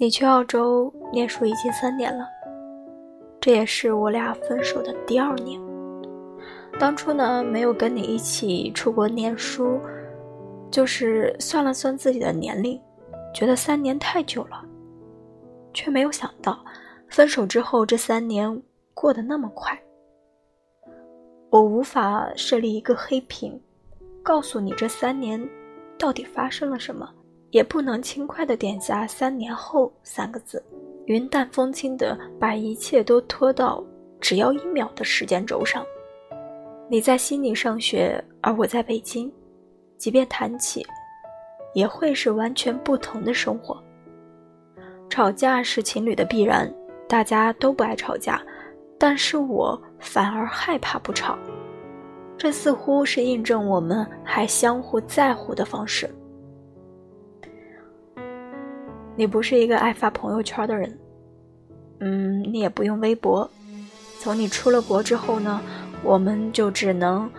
你去澳洲念书已经三年了，这也是我俩分手的第二年。当初呢，没有跟你一起出国念书，就是算了算自己的年龄，觉得三年太久了，却没有想到，分手之后这三年过得那么快。我无法设立一个黑屏，告诉你这三年到底发生了什么。也不能轻快地点下“三年后”三个字，云淡风轻地把一切都拖到只要一秒的时间轴上。你在悉尼上学，而我在北京，即便谈起，也会是完全不同的生活。吵架是情侣的必然，大家都不爱吵架，但是我反而害怕不吵，这似乎是印证我们还相互在乎的方式。你不是一个爱发朋友圈的人，嗯，你也不用微博。从你出了国之后呢，我们就只能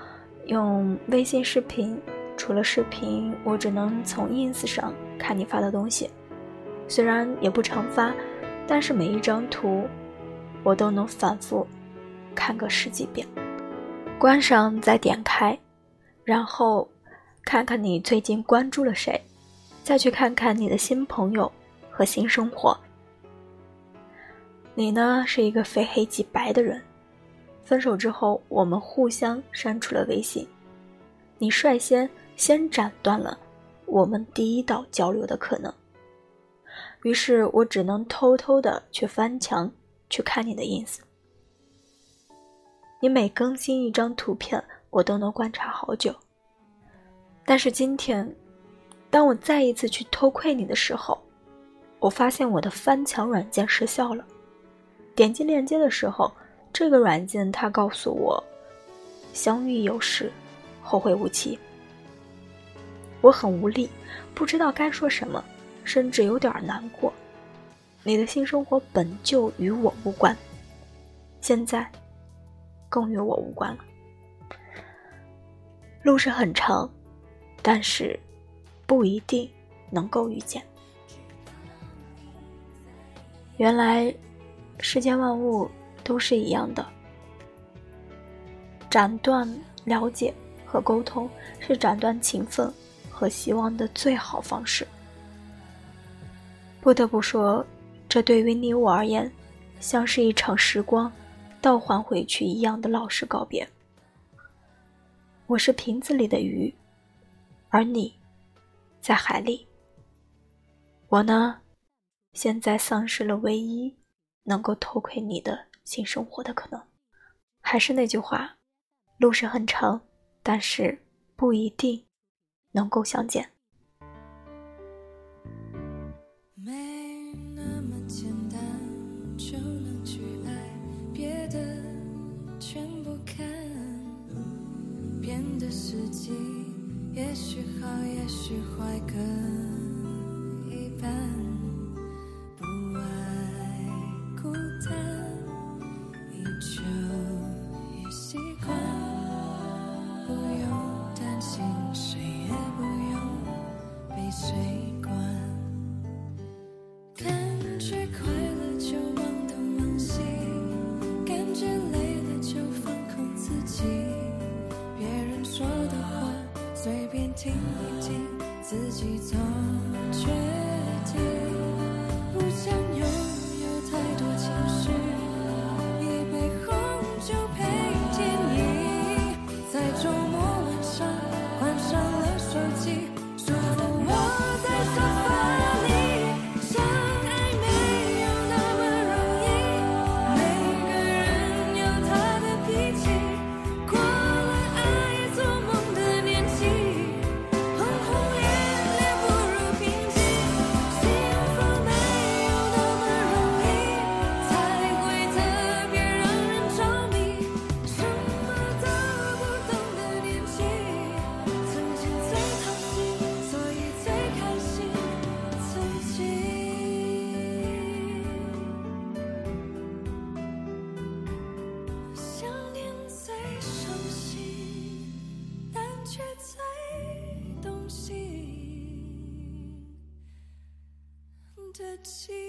用微信视频。除了视频，我只能从 ins 上看你发的东西。虽然也不常发，但是每一张图我都能反复看个十几遍。关上再点开，然后看看你最近关注了谁，再去看看你的新朋友。和新生活，你呢是一个非黑即白的人。分手之后，我们互相删除了微信，你率先先斩断了我们第一道交流的可能。于是我只能偷偷的去翻墙去看你的 ins。你每更新一张图片，我都能观察好久。但是今天，当我再一次去偷窥你的时候，我发现我的翻墙软件失效了。点击链接的时候，这个软件它告诉我：“相遇有时，后会无期。”我很无力，不知道该说什么，甚至有点难过。你的新生活本就与我无关，现在更与我无关了。路是很长，但是不一定能够遇见。原来，世间万物都是一样的。斩断了解和沟通，是斩断情分和希望的最好方式。不得不说，这对于你我而言，像是一场时光倒还回去一样的老实告别。我是瓶子里的鱼，而你，在海里。我呢？现在丧失了唯一能够偷窥你的性生活的可能。还是那句话，路是很长，但是不一定能够相见。也许好，也许坏，各一半。听一听，自己做决定，不想有 to